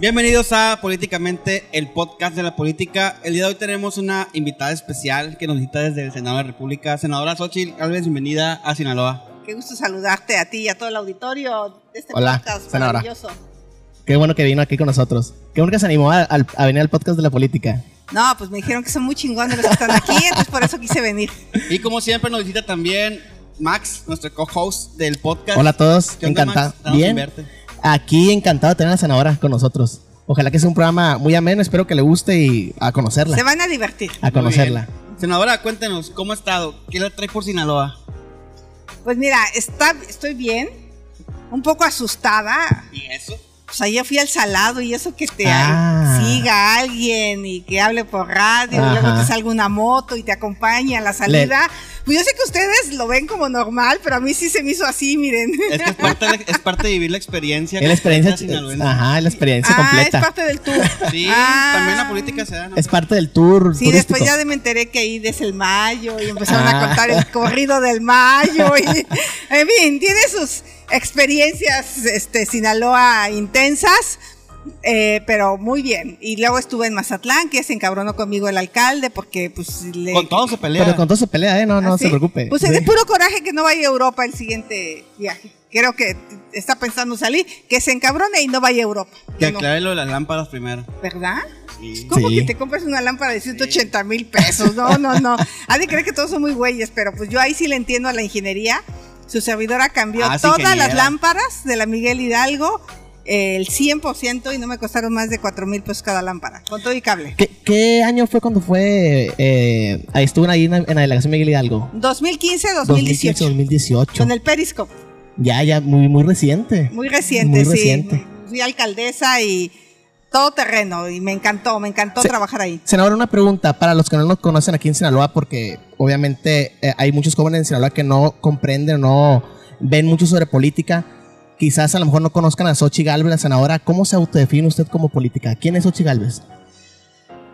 Bienvenidos a Políticamente, el podcast de la política. El día de hoy tenemos una invitada especial que nos visita desde el Senado de la República. Senadora Xochitl Galvez, bienvenida a Sinaloa. Qué gusto saludarte a ti y a todo el auditorio de este Hola, podcast senadora. maravilloso. Qué bueno que vino aquí con nosotros. Qué bueno que se animó a, venir al podcast de la política. No, pues me dijeron que son muy chingones los que están aquí, entonces por eso quise venir. Y como siempre nos visita también Max, nuestro co-host del podcast. Hola a todos, ¿Qué onda, encantado. Bien, verte. Aquí encantado de tener a la senadora con nosotros. Ojalá que sea un programa muy ameno, espero que le guste y a conocerla. Se van a divertir. A conocerla. Senadora, cuéntenos, ¿cómo ha estado? ¿Qué le trae por Sinaloa? Pues mira, está, estoy bien, un poco asustada. ¿Y eso? Pues ayer fui al salado y eso que te Ah. siga alguien y que hable por radio y luego te salga una moto y te acompañe a la salida. Pues yo sé que ustedes lo ven como normal, pero a mí sí se me hizo así, miren. Es que es parte de, es parte de vivir la experiencia. Es la experiencia, ajá, es la experiencia ah, completa. es parte del tour. Sí, Ah. también la política se da. ¿no? Es parte del tour Sí, turístico. después ya me enteré que ahí es el mayo y empezaron a Ah. contar el corrido del mayo. Y, en fin, tiene sus experiencias este, Sinaloa intensas, eh, pero muy bien. Y luego estuve en Mazatlán, que se encabronó conmigo el alcalde porque pues le... Con todo se pelea. Pero con todo se pelea, ¿eh? No, no ¿Ah, se sí? preocupe. Pues Sí. es de puro coraje que no vaya a Europa el siguiente viaje. Creo que está pensando salir, que se encabrone y no vaya a Europa. Que aclare lo de las lámparas primero. ¿Verdad? Sí. ¿Cómo Sí. que te compras una lámpara de 180 mil pesos? No, no, no. Ha de creer que todos son muy güeyes, pero pues yo ahí sí le entiendo a la ingeniería. Su servidora cambió Ah, todas ingeniera. las lámparas de la Miguel Hidalgo, el 100%, y no me costaron más de 4 mil pesos cada lámpara, con todo y cable. ¿Qué, qué año fue cuando fue? Eh, ahí estuvo ahí en, la- en la delegación Miguel Hidalgo. 2015-2018, 2018. con el Periscope. Ya, ya, muy, muy reciente. Muy reciente, Muy sí. reciente. Fui alcaldesa y todo terreno, y me encantó, me encantó trabajar ahí. Senadora, una pregunta para los que no nos conocen aquí en Sinaloa, porque obviamente eh, hay muchos jóvenes en Sinaloa que no comprenden o no ven mucho sobre política. Quizás a lo mejor no conozcan a Xochitl Galvez, la senadora. ¿Cómo se autodefine usted como política? ¿Quién es Xochitl Galvez?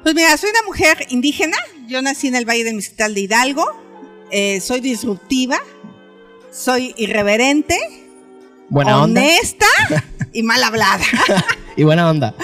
Pues mira, soy una mujer indígena. Yo nací en el Valle del Mezquital de Hidalgo. Eh, soy disruptiva. Soy irreverente. Buena onda. honesta y mal hablada. Y buena onda.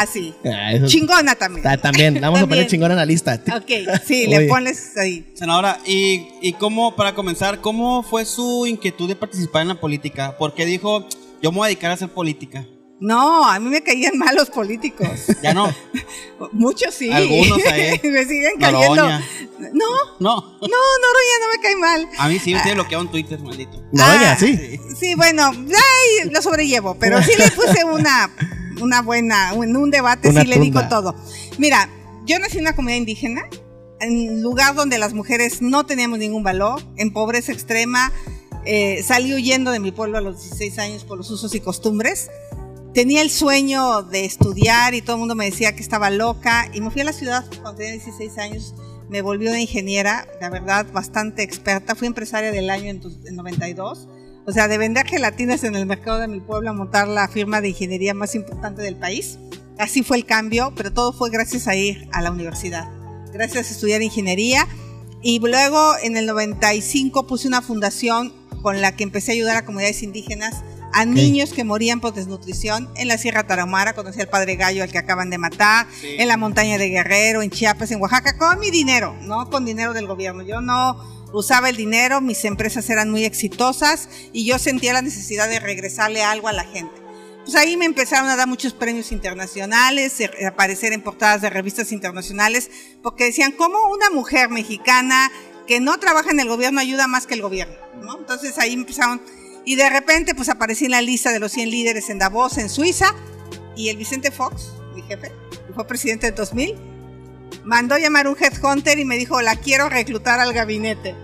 Así. Ah, eso- Chingona también. Ta- también, vamos a poner chingón en la lista. Ok, sí, Oye. le pones ahí. Senadora, y, y cómo, para comenzar, ¿cómo fue su inquietud de participar en la política? ¿Por qué dijo, yo me voy a dedicar a hacer política? No, a mí me caían mal los políticos. Ya no. Muchos sí. Algunos ahí. me siguen cayendo. Noroña. No, No. no, Noroña no me cae mal. A mí sí me tiene bloqueado en Twitter, maldito. No, Ah, ya, sí. Sí, bueno, ay, lo sobrellevo, pero sí le puse una, una buena, en un debate Una sí le digo todo. Mira, yo nací en una comunidad indígena, en lugar donde las mujeres no teníamos ningún valor, en pobreza extrema, eh, salí huyendo de mi pueblo a los 16 años por los usos y costumbres. Tenía el sueño de estudiar y todo el mundo me decía que estaba loca y me fui a la ciudad cuando tenía 16 años. Me volví una ingeniera, la verdad, bastante experta. Fui empresaria del año en, tu- en 92. O sea, de vender gelatinas en el mercado de mi pueblo a montar la firma de ingeniería más importante del país. Así fue el cambio, pero todo fue gracias a ir a la universidad. Gracias a estudiar ingeniería. Y luego en el 95 puse una fundación con la que empecé a ayudar a comunidades indígenas, a niños que morían por desnutrición. En la Sierra Tarahumara conocí al padre Gallo, al que acaban de matar, Sí. en la montaña de Guerrero, en Chiapas, en Oaxaca, con mi dinero, no con dinero del gobierno. Yo no usaba el dinero, mis empresas eran muy exitosas y yo sentía la necesidad de regresarle algo a la gente. Pues ahí me empezaron a dar muchos premios internacionales, eh, aparecer en portadas de revistas internacionales, porque decían, ¿cómo una mujer mexicana que no trabaja en el gobierno ayuda más que el gobierno? ¿no? Entonces ahí empezaron, y de repente pues aparecí en la lista de los 100 líderes en Davos, en Suiza, y el Vicente Fox, mi jefe, fue presidente de 2000, mandó llamar un headhunter y me dijo, la quiero reclutar al gabinete.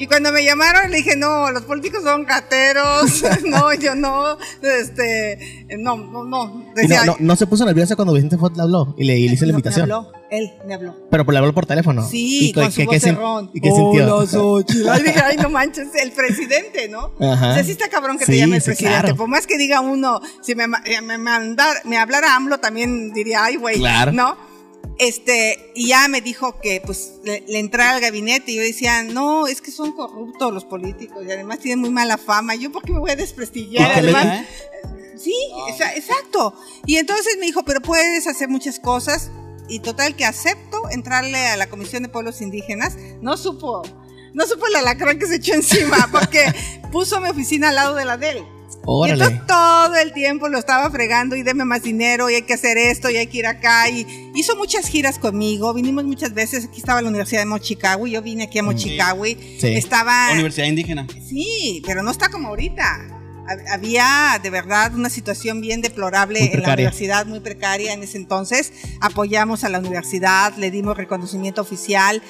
Y cuando me llamaron le dije, no, los políticos son rateros, no, yo no, este, no, no, no. Decía, no, no, no se puso nerviosa cuando Vicente Fox le habló y le, y le hizo la invitación. Me habló, él me habló. Pero pues le habló por teléfono. Sí, ¿Y con su qué- ¿Y qué sintió? Hola, Xochitl. Ay, dije, ay, no manches, el presidente, ¿no? Ajá. O sea, sí está cabrón que te Sí, llame el sí, presidente. claro. Por más que diga uno, si me, eh, me, mandar, me hablara AMLO, también diría, ay, güey, Claro. ¿no? Este, y ya me dijo que pues le, le entrara al gabinete y yo decía, no, es que son corruptos los políticos y además tienen muy mala fama. Yo, ¿por qué me voy a desprestigiar? Además, ¿eh? Sí, exa- exacto. Y entonces me dijo, pero puedes hacer muchas cosas. Y total que acepto entrarle a la Comisión de Pueblos Indígenas. No supo, no supo el alacrán que se echó encima, porque puso mi oficina al lado de la de él. Y Órale. entonces todo el tiempo lo estaba fregando y deme más dinero y hay que hacer esto y hay que ir acá. Y hizo muchas giras conmigo, vinimos muchas veces. Aquí estaba la Universidad de Mochicahui, yo vine aquí a Mochicahui. Sí. Estaba. Universidad Indígena. Sí, pero no está como ahorita. Hab- Había de verdad una situación bien deplorable en la universidad, muy precaria en ese entonces. Apoyamos a la universidad, le dimos reconocimiento oficial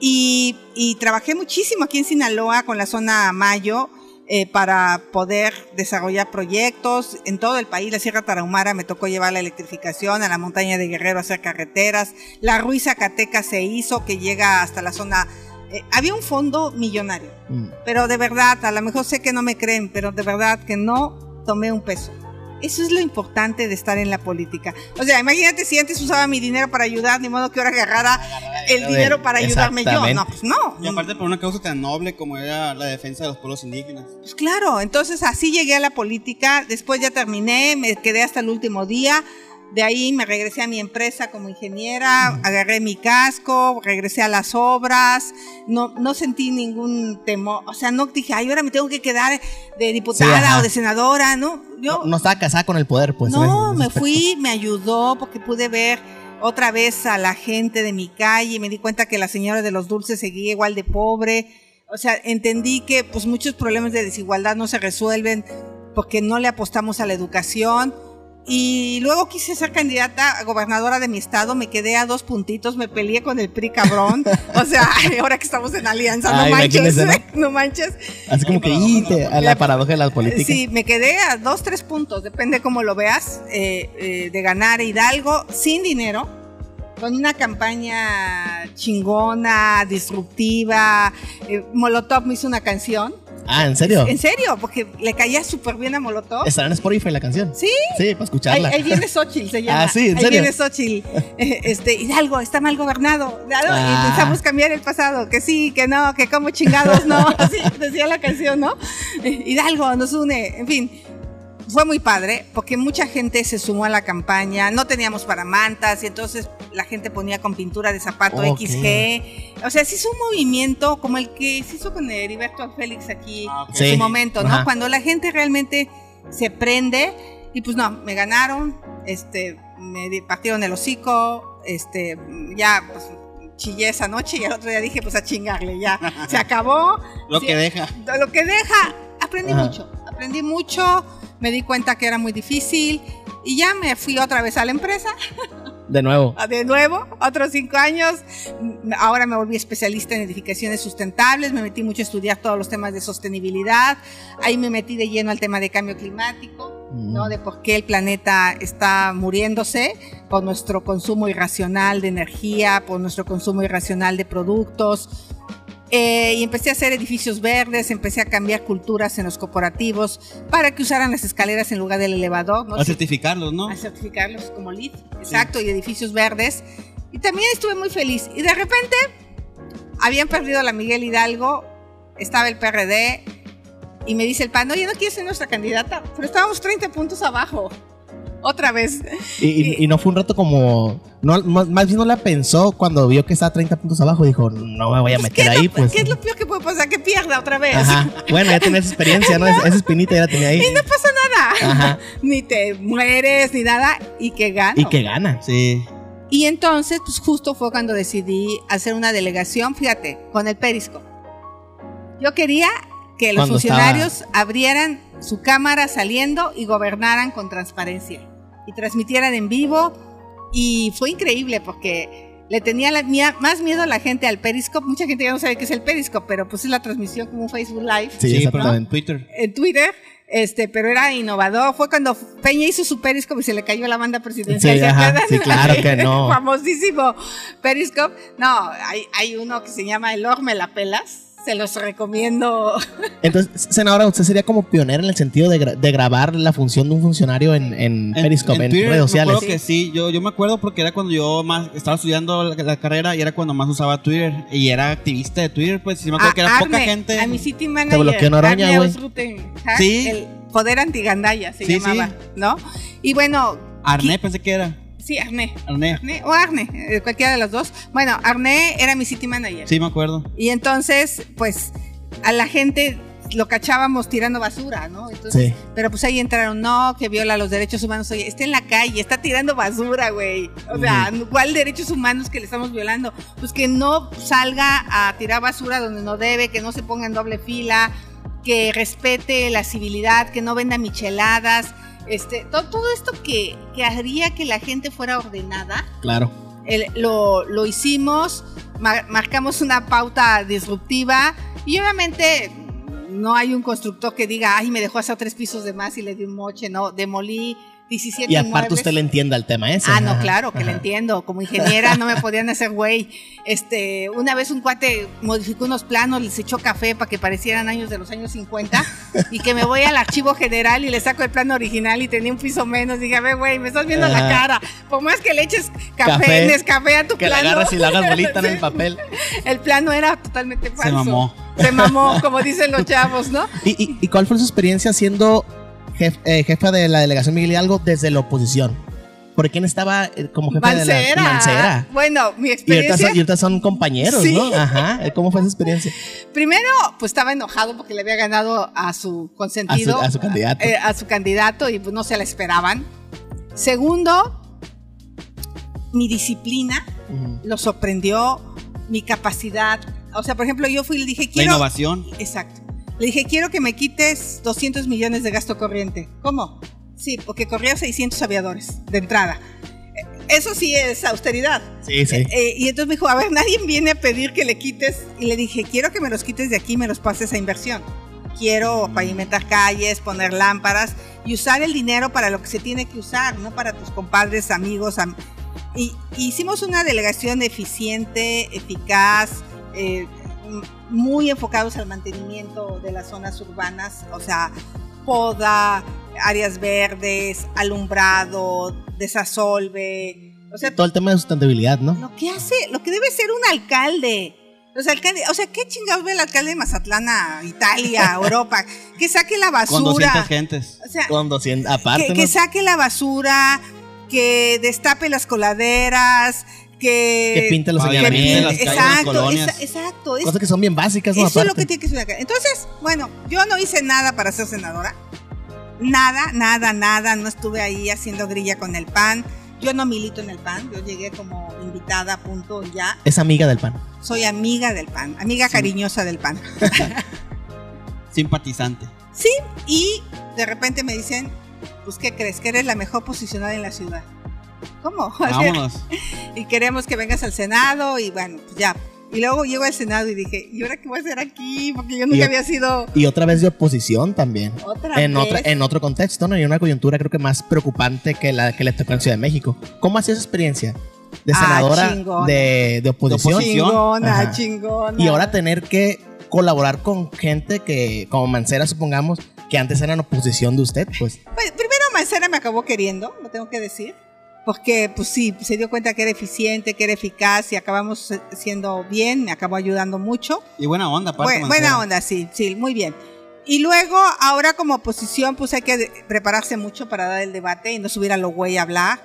y, y trabajé muchísimo aquí en Sinaloa con la zona Mayo eh, para poder desarrollar proyectos en todo el país. La Sierra Tarahumara me tocó llevar la electrificación, a la montaña de Guerrero hacer carreteras. La Ruiz Zacateca se hizo, que llega hasta la zona. eh, había un fondo millonario. Mm. Pero de verdad, a lo mejor sé que no me creen, pero de verdad que no tomé un peso. Eso es lo importante de estar en la política. O sea, imagínate si antes usaba mi dinero para ayudar, ni modo que ahora agarrara el dinero para ayudarme yo. No, pues no. Y aparte por una causa tan noble como era la defensa de los pueblos indígenas. Pues claro, entonces así llegué a la política, después ya terminé, me quedé hasta el último día, de ahí me regresé a mi empresa como ingeniera, agarré mi casco, regresé a las obras, no, no sentí ningún temor, o sea, no dije, ay, ahora me tengo que quedar de diputada ajá. o de senadora, ¿no? Yo, No, no estaba casada con el poder, pues. no, en me fui, me ayudó porque pude ver otra vez a la gente de mi calle, me di cuenta que la señora de los dulces seguía igual de pobre. O sea, entendí que pues muchos problemas de desigualdad no se resuelven porque no le apostamos a la educación. Y luego quise ser candidata a gobernadora de mi estado, me quedé a dos puntitos, me peleé con el PRI cabrón. O sea, ahora que estamos en alianza, no Ay, manches, no manches. Así como que, a la paradoja de la política. Sí, me quedé a dos, tres puntos, depende cómo lo veas, eh, eh, de ganar Hidalgo sin dinero, con una campaña chingona, disruptiva. Eh, Molotov me hizo una canción. Ah, ¿en serio? En serio, porque le caía súper bien a Molotov. ¿Estará en Spotify la canción? Sí. Sí, para Ahí, escucharla. ahí viene Xochitl, se llama. Ah, sí, ¿en ahí serio? viene Xochitl. Eh, Este, Hidalgo, está mal gobernado. Ah. Y pensamos cambiar el pasado. Que sí, que no, que como chingados no. Así decía la canción, ¿no? Eh, Hidalgo nos une. En fin, fue muy padre porque mucha gente se sumó a la campaña. No teníamos para mantas y entonces la gente ponía con pintura de zapato. XG. O sea, se hizo un movimiento como el que se hizo con Heriberto Félix aquí Ah, en Sí. su momento, ¿no? Ajá. Cuando la gente realmente se prende y pues no, me ganaron, este, me partieron el hocico, este, ya pues chillé esa noche y al otro día dije pues a chingarle, ya, se acabó. Lo Sí. que deja. Lo que deja, aprendí Ajá. mucho, aprendí mucho, me di cuenta que era muy difícil y ya me fui otra vez a la empresa, De nuevo. de nuevo, otros cinco años. Ahora me volví especialista en edificaciones sustentables, me metí mucho a estudiar todos los temas de sostenibilidad, ahí me metí de lleno al tema de cambio climático. ¿no? De por qué el planeta está muriéndose por nuestro consumo irracional de energía, por nuestro consumo irracional de productos. Eh, y empecé a hacer edificios verdes, empecé a cambiar culturas en los corporativos para que usaran las escaleras en lugar del elevador. ¿no? A certificarlos, ¿no? a certificarlos como LEED, exacto, y edificios verdes. Y también estuve muy feliz. Y de repente habían perdido a la Miguel Hidalgo, estaba el PRD, y me dice el PAN, oye, ¿no quieres ser nuestra candidata? Pero estábamos 30 puntos abajo. Otra vez. Y, y- y no fue un rato como. No, más más bien no la pensó cuando vio que estaba 30 puntos abajo. Dijo, no me voy a Pues, meter ¿qué, es ahí, lo, pues. qué es lo peor que puede pasar? Que pierda otra vez. Ajá. Bueno, ya tenía esa experiencia, ¿no? Esa, espinita ya la tenía ahí. Y no pasa nada. Ajá. Ni te mueres, ni nada. Y que gano. Y que gana. Sí. Y entonces, pues justo fue cuando decidí hacer una delegación, fíjate, con el Periscope. Yo quería que los Cuando funcionarios abrieran su cámara saliendo y gobernaran con transparencia. Y transmitieran en vivo. Y fue increíble porque le tenía la- mía- más miedo a la gente al Periscope. Mucha gente ya no sabe qué es el Periscope, pero pues es la transmisión como un Facebook Live Sí, pero en. Twitter. en Twitter. Este, pero era innovador. Fue cuando Peña hizo su Periscope y se le cayó la banda presidencial. Sí. Sí, claro que no. Famosísimo Periscope. No, hay, hay uno que se llama El Or Me la Pelas. Se los recomiendo. Entonces, senadora, usted sería como pionera en el sentido de, gra- de grabar la función de un funcionario en, en Periscope, en, Twitter, redes sociales. acuerdo que sí, yo, yo me acuerdo porque era cuando yo más estaba estudiando la, la carrera y era cuando más usaba Twitter y era activista de Twitter, pues sí me acuerdo que era poca Arne, gente. A mi city manager. bloqueó Arne güey. Ausruten, ¿ja? Sí. El, Poder Antigandaya se Sí, llamaba, sí. ¿no? Y bueno, Arné pensé que era. Sí, Arné. Arné. Arné o Arne, eh, cualquiera de las dos. Bueno, Arné era mi city manager. Sí, me acuerdo. Y entonces, pues, a la gente lo cachábamos tirando basura, ¿no? Entonces, Sí. Pero pues ahí entraron, no, que viola los derechos humanos. Oye, está en la calle, está tirando basura, güey. O sea, ¿cuál derechos humanos que le estamos violando? Pues que no salga a tirar basura donde no debe, que no se ponga en doble fila, que respete la civilidad, que no venda micheladas. Este, todo, todo esto que, que haría que la gente fuera ordenada, Claro. el- lo, lo hicimos, mar- marcamos una pauta disruptiva y obviamente no hay un constructor que diga, ay, me dejó hacer tres pisos de más y le di un moche, no, demolí 17 Y aparte inmuebles. usted le entiende al tema ese. Ah, no, Ajá, claro, que le entiendo. Como ingeniera no me podían hacer güey. Este, una vez un cuate modificó unos planos, les echó café para que parecieran años de los años 50 y que me voy al archivo general y le saco el plano original y tenía un piso menos. Dije, a ver, güey, me estás viendo la cara. Por más que le eches café, Café, Nescafé a tu Que plano. agarras y le hagas bolita en el papel. El plano era totalmente falso. mamó. Se mamó, como dicen los chavos, ¿no? ¿Y, y, y cuál fue su experiencia siendo jef- eh, jefa de la delegación Miguel Hidalgo desde la oposición? ¿Por quién estaba eh, como jefa de la Mancera? Bueno, mi Y ahorita, experiencia. son, y ahorita son compañeros, Sí. ¿no? Ajá. Eh, ¿Cómo fue esa experiencia? Primero, pues estaba enojado porque le había ganado a su consentido. A su- a su candidato. eh, a su candidato y pues no se la esperaban. Segundo, mi disciplina lo sorprendió, mi capacidad. O sea, por ejemplo, yo fui y le dije, La quiero. innovación. Exacto. Le dije, quiero que me quites 200 millones de gasto corriente. ¿Cómo? Sí, porque corría 600 aviadores de entrada. Eh, Eso sí es austeridad. Sí, sí. Eh, y entonces me dijo, a ver, nadie viene a pedir que le quites. Y le dije, quiero que me los quites de aquí y me los pases a inversión. Quiero pavimentar calles, poner lámparas y usar el dinero para lo que se tiene que usar, no para tus compadres, amigos. am- y, hicimos una delegación eficiente, eficaz, eh, muy enfocados al mantenimiento de las zonas urbanas, o sea, poda, áreas verdes, alumbrado, desasolve. O sea, Todo el tema de sustentabilidad, ¿no? lo que hace, lo que debe ser un alcalde. Los alcaldes, o sea, ¿qué chingados ve el alcalde de Mazatlán a Italia, Europa? Que saque la Con 200 basura. gentes. O sea, Con 200, aparte, que, ¿no? que saque la basura, que destape las coladeras, que... Que pinte los señalamientos. las calles, las exacto, colonias. esa- exacto. es- Cosas que son bien básicas, ¿no? eso es lo que tiene que ser alcalde. Entonces, bueno, yo no hice nada para ser senadora. Nada, nada, nada. No estuve ahí haciendo grilla con el PAN. Yo no milito en el PAN. Yo llegué como invitada, punto, ya. Es amiga del pan. Soy amiga del PAN, amiga Sí. cariñosa del PAN. Simpatizante. Sí, y de repente me dicen, pues, ¿qué crees? Que eres la mejor posicionada en la ciudad. ¿Cómo? Vámonos. y queremos que vengas al Senado y bueno, pues ya. Y luego llego al Senado y dije, ¿y ahora qué voy a hacer aquí? Porque yo nunca Y- había sido Y otra vez de oposición también. otra En, vez. otra, en otro contexto, ¿no? Y una coyuntura creo que más preocupante que la que le tocó en Ciudad de México. ¿Cómo ha sido esa experiencia? De Ah, senadora chingona. de, de oposición. oposición. Chingona, Ajá. chingona. Y ahora tener que colaborar con gente que, como Mancera, supongamos, que antes eran oposición de usted, pues. Pues, primero Mancera me acabó queriendo, lo tengo que decir. Porque, pues sí, se dio cuenta que era eficiente, que era eficaz y acabamos siendo bien, me acabó ayudando mucho. Y buena onda, aparte. Bu- buena onda, sí, sí, muy bien. Y luego, ahora como oposición, pues hay que prepararse mucho para dar el debate y no subir a lo güey a hablar.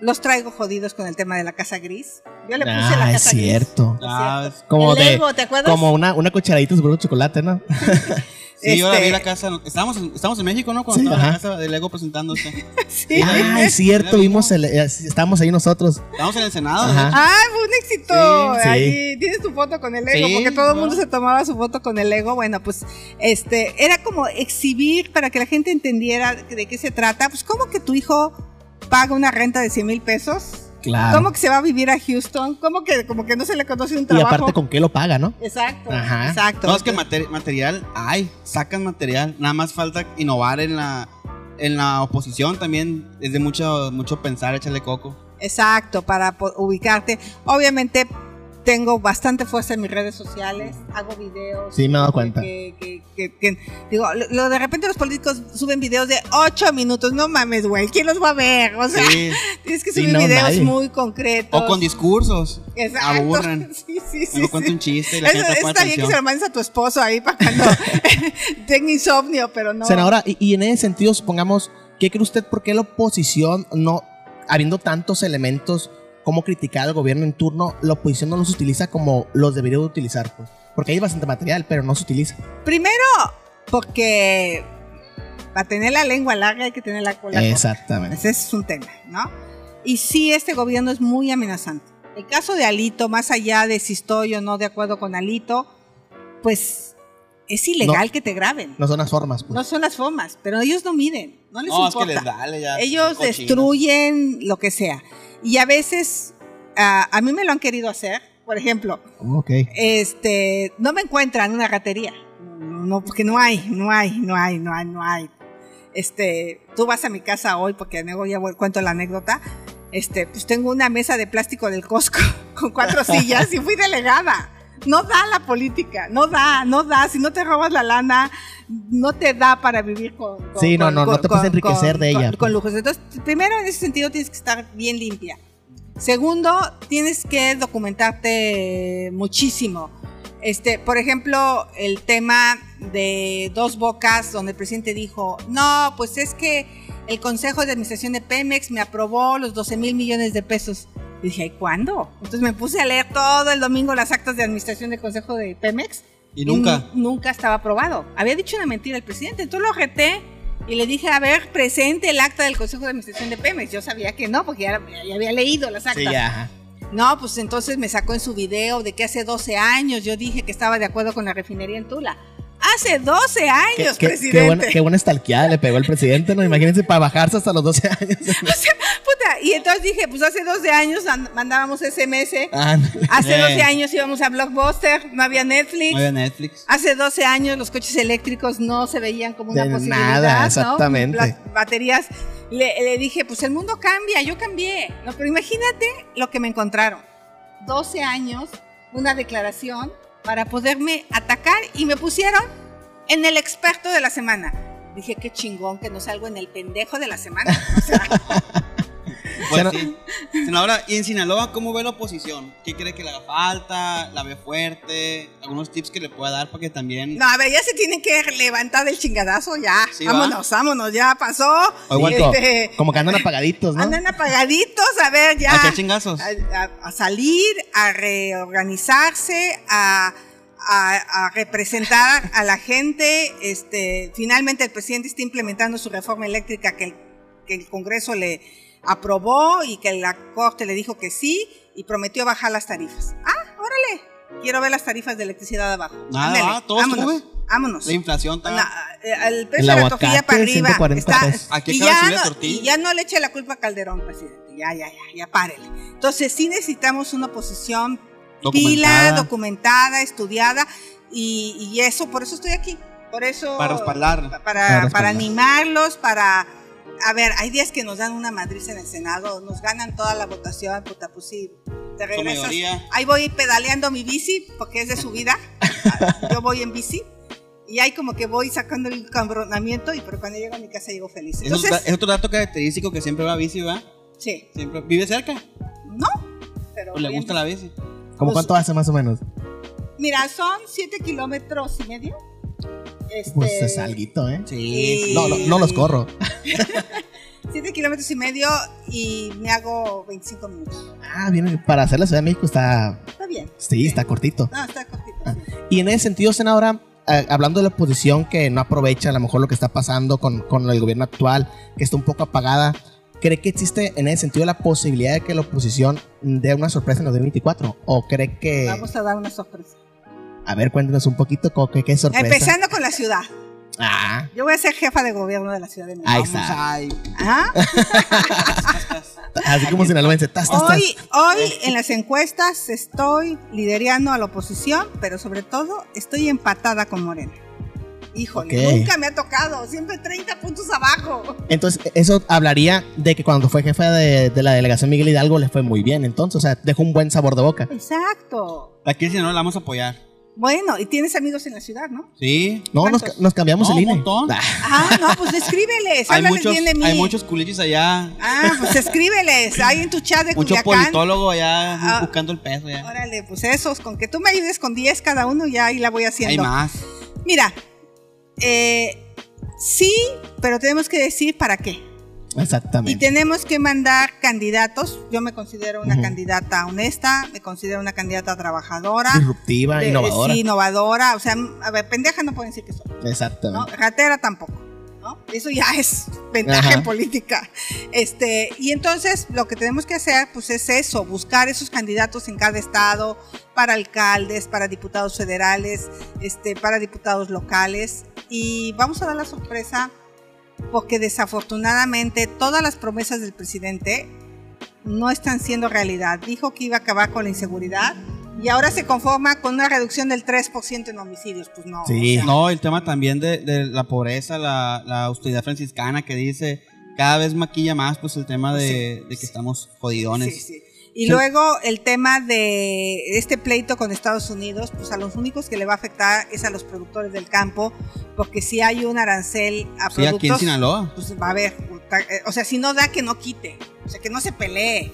Los traigo jodidos con el tema de la casa gris. Yo le puse la Ah, casa es cierto. gris. Ah, Es cierto. Como El de- Lego, ¿te acuerdas? Como una, una cucharadita de chocolate, ¿no? Sí, yo la Este- vi en la casa. Estábamos en, estábamos en México, ¿no? Cuando Sí, estaba en la casa de Lego presentándose. Sí. Ah, es cierto, vimos el, eh, estábamos ahí nosotros. Estábamos en el Senado. Ajá. Ah, fue un éxito. Sí, sí. Ahí tienes tu foto con el Lego, Sí, porque todo el mundo se tomaba su foto con el Lego. Bueno, pues este era como exhibir para que la gente entendiera de qué se trata. Pues, ¿cómo que tu hijo paga una renta de 100 mil pesos? Claro. ¿Cómo que se va a vivir a Houston? ¿Cómo que como que no se le conoce un y trabajo? aparte, ¿con qué lo paga, no? Exacto, Ajá. exacto. No, es que materi- material hay, sacan material. Nada más falta innovar en la, en la oposición también. Es de mucho, mucho pensar, échale coco. Exacto, para ubicarte. Obviamente tengo bastante fuerza en mis redes sociales, hago videos. Sí, me he dado cuenta. Que, que- Que, que- digo, lo, lo de repente los políticos suben videos de 8 minutos. No mames, güey. ¿Quién los va a ver? O sea, Sí. tienes que Sí, subir no, videos nadie. muy concretos. O con discursos. Exacto. Aburren. Sí, sí, sí. Sí. un chiste y la Eso- gente está bien que se lo mandes a tu esposo ahí para cuando tenga insomnio, pero no. Senadora, y, y en ese sentido, supongamos, ¿qué cree usted por qué la oposición, no, habiendo tantos elementos, como criticar al gobierno en turno, la oposición no los utiliza como los debería de utilizar? Pues? Porque hay bastante material, pero no se utiliza. Primero, porque para tener la lengua larga hay que tener la cola corta. Exactamente. Ese es un tema, ¿no? Y sí, este gobierno es muy amenazante. El caso de Alito, más allá de si estoy o no de acuerdo con Alito, pues es ilegal que te graben. No son las formas. Pues. No son las formas, pero ellos no miden, no les No, es que importa. les vale ya. Ellos destruyen lo que sea. Y a veces, ah, a mí me lo han querido hacer. Por ejemplo, Ok. este, no me encuentran una ratería. No, porque no hay, no hay, no hay, no hay, no hay. Este, tú vas a mi casa hoy, porque luego ya voy- cuento la anécdota. Este, pues tengo una mesa de plástico del Costco con cuatro sillas y fui delegada. No da la política, no da, no da. Si no te robas la lana, no te da para vivir con. con- Sí, no, con- no, no te puedes enriquecer de ella, Con, lujos. Entonces, primero en ese sentido tienes que estar bien limpia. Segundo, tienes que documentarte muchísimo. Este, por ejemplo, el tema de dos bocas, donde el presidente dijo, no, pues es que el Consejo de Administración de Pemex me aprobó los 12 mil millones de pesos. Y dije, ¿y cuándo? Entonces me puse a leer todo el domingo las actas de administración del Consejo de Pemex. Y nunca. nu- nunca estaba aprobado. Había dicho una mentira el presidente. Entonces lo reté y le dije, a ver, presente el acta del Consejo de Administración de Pemex. Yo sabía que no, porque ya, ya había leído las actas. Sí, ya. No, pues entonces me sacó en su video de que hace 12 años yo dije que estaba de acuerdo con la refinería en Tula. Hace 12 Qué, años, qué- presidente. qué buena, qué buena estalqueada le pegó el presidente, ¿no? Imagínense para bajarse hasta los 12 años. O sea, puta, y entonces dije, pues hace 12 años and- mandábamos SMS. Ándale. Hace Eh. 12 años íbamos a Blockbuster, no había Netflix. No había Netflix. Hace 12 años los coches eléctricos no se veían como una De posibilidad. nada, ¿no? exactamente. Las baterías. Le, le dije, pues el mundo cambia, yo cambié. No, pero imagínate lo que me encontraron. 12 años, una declaración para poderme atacar y me pusieron en el experto de la semana. Dije, qué chingón que no salgo en el pendejo de la semana. Pues Sena- sí. Senadora, ¿y en Sinaloa cómo ve la oposición? ¿Qué cree que le haga falta? ¿La ve fuerte? ¿Algunos tips que le pueda dar para que también... no, a ver, ya se tienen que levantar del chingadazo, ya. Sí, ¿va? vámonos, vámonos, ya pasó. Este, Como que andan apagaditos, ¿no? Andan apagaditos, a ver, ya. ¿A qué chingazos? a, a- a salir, a reorganizarse, a, a- a representar a la gente. Este, finalmente el presidente está implementando su reforma eléctrica que el, que el Congreso le aprobó y que la Corte le dijo que sí y prometió bajar las tarifas. Ah, órale. Quiero ver las tarifas de electricidad abajo. Nada, Ándale, va, todo vámonos, sube. vámonos. La inflación está... Eh, el El precio de la tortilla para arriba 140 está, pesos. Aquí y, ya no, tortilla. y ya no le eche la culpa a Calderón, presidente. Ya, ya, ya, ya párele. Entonces sí necesitamos una oposición pila, Documentada. estudiada y, y eso, por eso estoy aquí. Por eso. Para respaldar. Para, Para para, respaldar. animarlos, para. A ver, hay días que nos dan una madriz en el Senado, nos ganan toda la votación, puta, pues sí, te regresas. mayoría. Ahí voy pedaleando mi bici, porque es de subida. Yo voy en bici. Y ahí como que voy sacando el cambronamiento, y pero cuando llego a mi casa llego feliz. Es, otro, Entonces, es otro dato característico que siempre va a bici, ¿va? sí, Siempre vive cerca. ¿no? Pero ¿O le gusta la bici? ¿Cómo Pues- cuánto hace más o menos? Mira, son 7 kilómetros y medio. Este, Pues es alguito, ¿eh? Y- No, no, no los corro. 7 kilómetros y medio y me hago 25 minutos. Ah, bien, para hacer la Ciudad de México está, Está bien. sí, está cortito. No, está cortito. Ah. sí. Y en ese sentido, senadora, eh, hablando de la oposición que no aprovecha a lo mejor lo que está pasando con, con el gobierno actual, que está un poco apagada, ¿cree que existe en ese sentido la posibilidad de que la oposición dé una sorpresa en el 2024? ¿O cree que... Vamos a dar una sorpresa. A ver, cuéntenos un poquito qué, qué sorpresa. Empezando con la ciudad. Ah, Yo voy a ser jefa de gobierno de la Ciudad de México. Ahí Vamos está. ahí. Ajá. así como sinaloense. Tas, tas, tas. Hoy, hoy en las encuestas estoy liderando a la oposición, pero sobre todo estoy empatada con Morena. Híjole, nunca me ha tocado, siempre 30 puntos abajo. Entonces, eso hablaría de que cuando fue jefe de, de la delegación Miguel Hidalgo le fue muy bien. Entonces, o sea, dejó un buen sabor de boca. Exacto. Aquí en Sinaloa la vamos a apoyar. Bueno, y tienes amigos en la ciudad, ¿no? Sí. No, nos, cambiamos No, el un INE. montón. Ah, no, pues escríbeles, Hay háblales muchos, bien de mí. hay muchos culichis allá. Ah, pues escríbeles, ahí en tu chat de Mucho Culiacán. politólogo allá Ah. buscando el peso ya. Órale, pues esos, con que tú me ayudes con 10 cada uno, ya ahí la voy Hay haciendo. más. Mira, eh, sí, pero tenemos que decir para qué. Y Exactamente. tenemos que mandar candidatos. Yo me considero una candidata honesta, me considero una candidata trabajadora. Disruptiva, de- innovadora. Sí, innovadora. O sea, a ver, pendeja no pueden decir que soy. ¿no? Exactamente. Ratera tampoco. ¿no? Eso ya es ventaja Ajá. en política. Este, y entonces lo que tenemos que hacer pues es eso, buscar esos candidatos en cada estado para alcaldes, para diputados federales, este, para diputados locales y vamos a dar la sorpresa porque desafortunadamente todas las promesas del presidente no están siendo realidad. Dijo que iba a acabar con la inseguridad y ahora se conforma con una reducción del 3% en homicidios. Pues no. Sí. o sea, No, el tema también de, de la pobreza, la, la austeridad franciscana que dice cada vez maquilla más pues el tema de, Sí, de que sí. estamos jodidones. Sí, sí. Y Sí. luego el tema de este pleito con Estados Unidos, pues a los únicos que le va a afectar es a los productores del campo, porque si hay un arancel a Sí, aquí en productos, Sinaloa. pues va a haber, eh, o sea, si no da, que no quite, o sea, que no se pelee.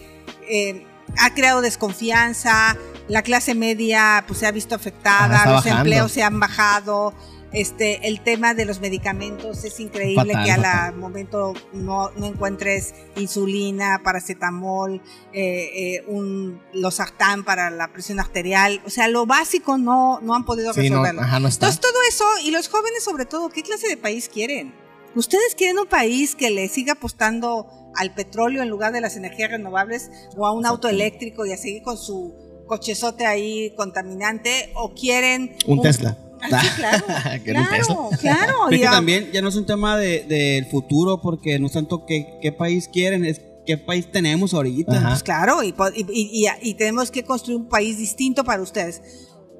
Eh, ha creado desconfianza, la clase media pues se ha visto Ah, afectada, está los bajando. empleos se han bajado, este, el tema de los medicamentos es increíble Fatal, que al momento no, no encuentres insulina, paracetamol, eh, eh, un losartán para la presión arterial, o sea, lo básico no, no han podido Sí, no, resolverlo. ajá, no está. Entonces todo eso, y los jóvenes sobre todo, ¿qué clase de país quieren? ¿Ustedes quieren un país que le siga apostando al petróleo en lugar de las energías renovables o a un auto eléctrico y a seguir con su cochezote ahí contaminante? ¿O quieren Un Tesla. Ah, sí, claro, ¿Quieren un claro, claro. Pero que también ya no es un tema de- del futuro, porque no es tanto qué, qué país quieren, es qué país tenemos ahorita. Ajá. Pues claro, y- y- y- y tenemos que construir un país distinto para ustedes.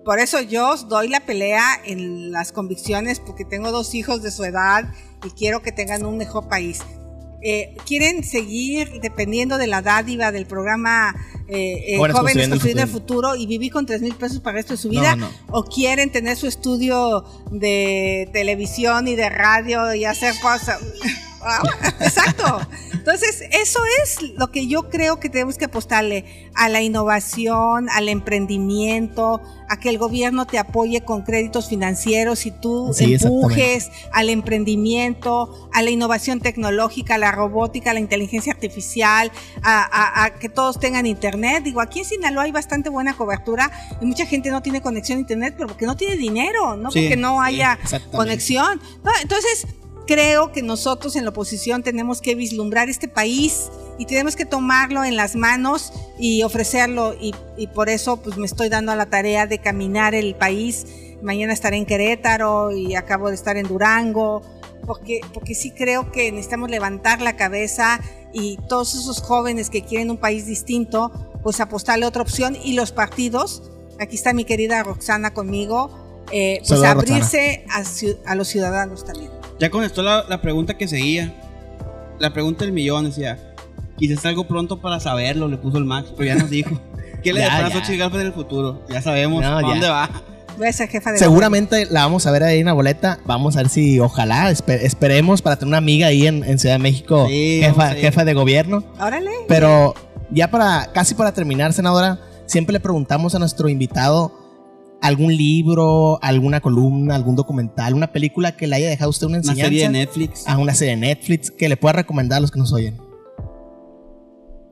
Por eso yo os doy la pelea en las convicciones, porque tengo dos hijos de su edad y quiero que tengan un mejor país. Eh, ¿Quieren seguir dependiendo de la dádiva del programa eh, eh, Jóvenes Construyendo el Construyendo el Futuro. y vivir con 3 mil pesos para el resto de su vida? No, no. ¿O quieren tener su estudio de televisión y de radio y hacer cosas? Ah, Exacto. Entonces, eso es lo que yo creo que tenemos que apostarle a la innovación, al emprendimiento, a que el gobierno te apoye con créditos financieros y tú Sí, empujes al emprendimiento, a la innovación tecnológica, a la robótica, a la inteligencia artificial, a, a- a que todos tengan internet. Digo, aquí en Sinaloa hay bastante buena cobertura y mucha gente no tiene conexión a internet, pero porque no tiene dinero, no Sí, porque no haya conexión. No, entonces, creo que nosotros en la oposición tenemos que vislumbrar este país y tenemos que tomarlo en las manos y ofrecerlo y, y por eso pues me estoy dando a la tarea de caminar el país. Mañana estaré en Querétaro y acabo de estar en Durango, porque, porque sí creo que necesitamos levantar la cabeza y todos esos jóvenes que quieren un país distinto, pues apostarle a otra opción y los partidos, aquí está mi querida Roxana conmigo, eh, pues abrirse a, a los ciudadanos también. Ya contestó la, la pregunta que seguía. La pregunta del millón decía, quizás algo pronto para saberlo, le puso el Max, pero ya nos dijo. ¿Qué le depara a. Xochitl Gálvez en el futuro? Ya sabemos No, ¿para ya. dónde va. Voy a ser jefa de Seguramente la vamos a ver ahí en la boleta. Vamos a ver si, ojalá, espe- esperemos para tener una amiga ahí en, en Ciudad de México, Sí, jefa, jefa de gobierno. gobierno. Órale. Pero ya para, casi para terminar, senadora, siempre le preguntamos a nuestro invitado algún libro, alguna columna, algún documental, una película que le haya dejado a usted una Una enseñanza. serie de Netflix. a una serie de Netflix que le pueda recomendar a los que nos oyen.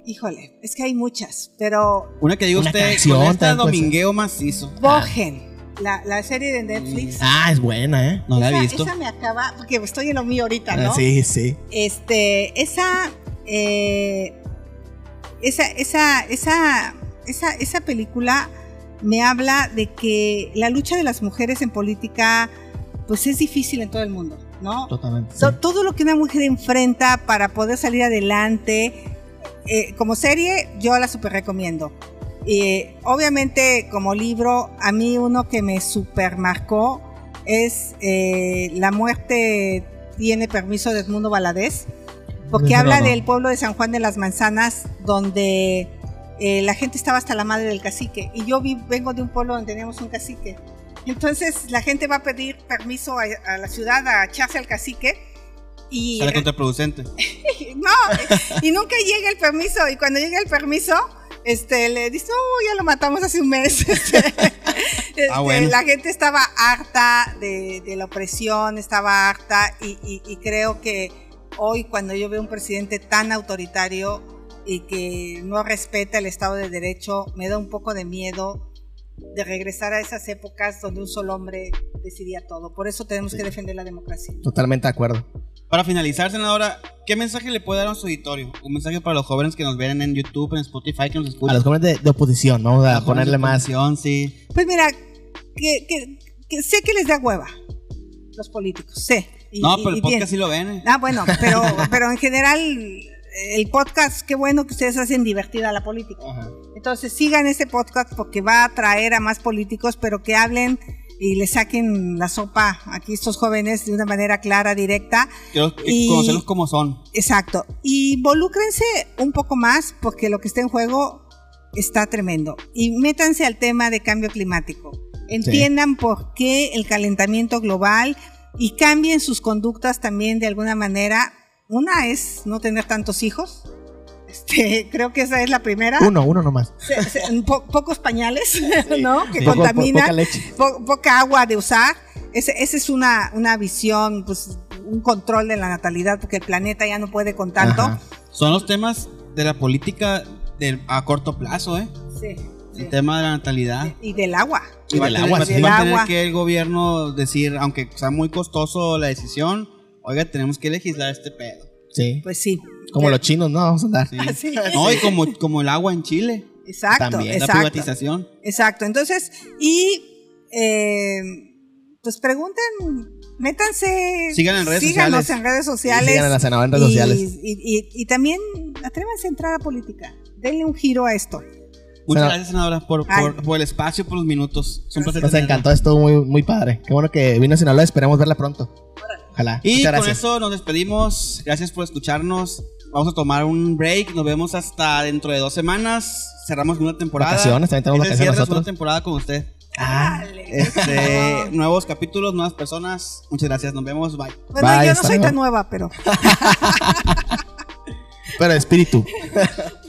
Híjole, es que hay muchas, pero Una que diga Una usted, canción con esta domingueo macizo. Bogen, la, la serie de Netflix. Ah, es buena, ¿eh? No la he visto. esa me acaba, porque estoy en lo mío ahorita, ¿no? Ah, Sí, sí. Este, esa, eh, esa, esa, esa, esa, esa película me habla de que la lucha de las mujeres en política, pues es difícil en todo el mundo, ¿no? Totalmente. sí. Todo lo que una mujer enfrenta para poder salir adelante, eh, como serie, yo la super recomiendo. Y obviamente, como libro, a mí uno que me super marcó es eh, La muerte tiene permiso de Edmundo Valadez, porque habla no, no. del pueblo de San Juan de las Manzanas, donde eh, la gente estaba hasta la madre del cacique. Y yo vi- vengo de un pueblo donde teníamos un cacique. Entonces la gente va a pedir permiso a, a la ciudad a echarse al cacique y Sale contraproducente. no, y nunca llega el permiso. Y cuando llega el permiso, este, le dice, oh, ya lo matamos hace un mes. Este, este, bueno. La gente estaba harta de, de la opresión, estaba harta y, y- y creo que hoy cuando yo veo un presidente tan autoritario y que no respeta el Estado de Derecho, me da un poco de miedo de regresar a esas épocas donde un solo hombre decidía todo. Por eso tenemos que defender la democracia. Totalmente de acuerdo. Para finalizar, senadora, ¿qué mensaje le puede dar a su auditorio? Un mensaje para los jóvenes que nos ven en YouTube, en Spotify, que nos A escuchan. los jóvenes de, de oposición, ¿no? A A jóvenes ponerle más. sí. Pues mira, que, que- que sé que les da hueva los políticos, sé. Y- no, y- pero y el podcast bien. sí lo ven. eh. Ah, bueno, pero, pero en general el podcast, qué bueno que ustedes hacen divertida la política. Ajá. Entonces sigan ese podcast porque va a atraer a más políticos, pero que hablen y le saquen la sopa aquí estos jóvenes de una manera clara, directa. Quiero Y- conocerlos como son. Exacto. Y involúcrense un poco más porque lo que está en juego está tremendo. Y métanse al tema de cambio climático. Entiendan por qué el calentamiento global y cambien sus conductas también de alguna manera. Una es no tener tantos hijos. Este, creo que esa es la primera. Uno, uno nomás. Se- se- po- pocos pañales, ¿no? Que Poco- po- contaminan poca leche. po- poca agua de usar. Ese- Esa es una, una visión, pues un control de la natalidad, porque el planeta ya no puede con tanto. Ajá. Son los temas de la política a corto plazo, ¿eh? Sí, El sí. tema de la natalidad. Y del agua. Y del agua, sí. va a Del tener agua. que el gobierno decir, aunque sea muy costoso la decisión, oiga, tenemos que legislar este pedo. Sí. Pues sí. Como los chinos, ¿no? Vamos a andar. Sí. No, y como, como el agua en Chile, Exacto, También, la privatización. Exacto. Entonces, y eh, pues pregunten, métanse. Sigan en redes síganos sociales. en redes Y sociales. sigan a la senadora en redes y, sociales. y- y- y también atrévanse a entrar a política. Denle un giro a esto. Muchas gracias, senadora, por, por, por el espacio, por los minutos. Es un placer Nos tenerla. encantó, estuvo muy, muy padre. Qué bueno que vino a Sinaloa, esperamos verla pronto. Ojalá. Y Muchas con gracias. eso nos despedimos. Gracias por escucharnos. Vamos a tomar un break. Nos vemos hasta dentro de dos semanas. Cerramos una temporada. Vacaciones, también tenemos vacaciones nosotros. una temporada con usted. Ah, Dale. Este, nuevos capítulos, nuevas personas. Muchas gracias. Nos vemos. Bye. Bueno, Bye, yo no soy tan nueva, pero. pero espíritu.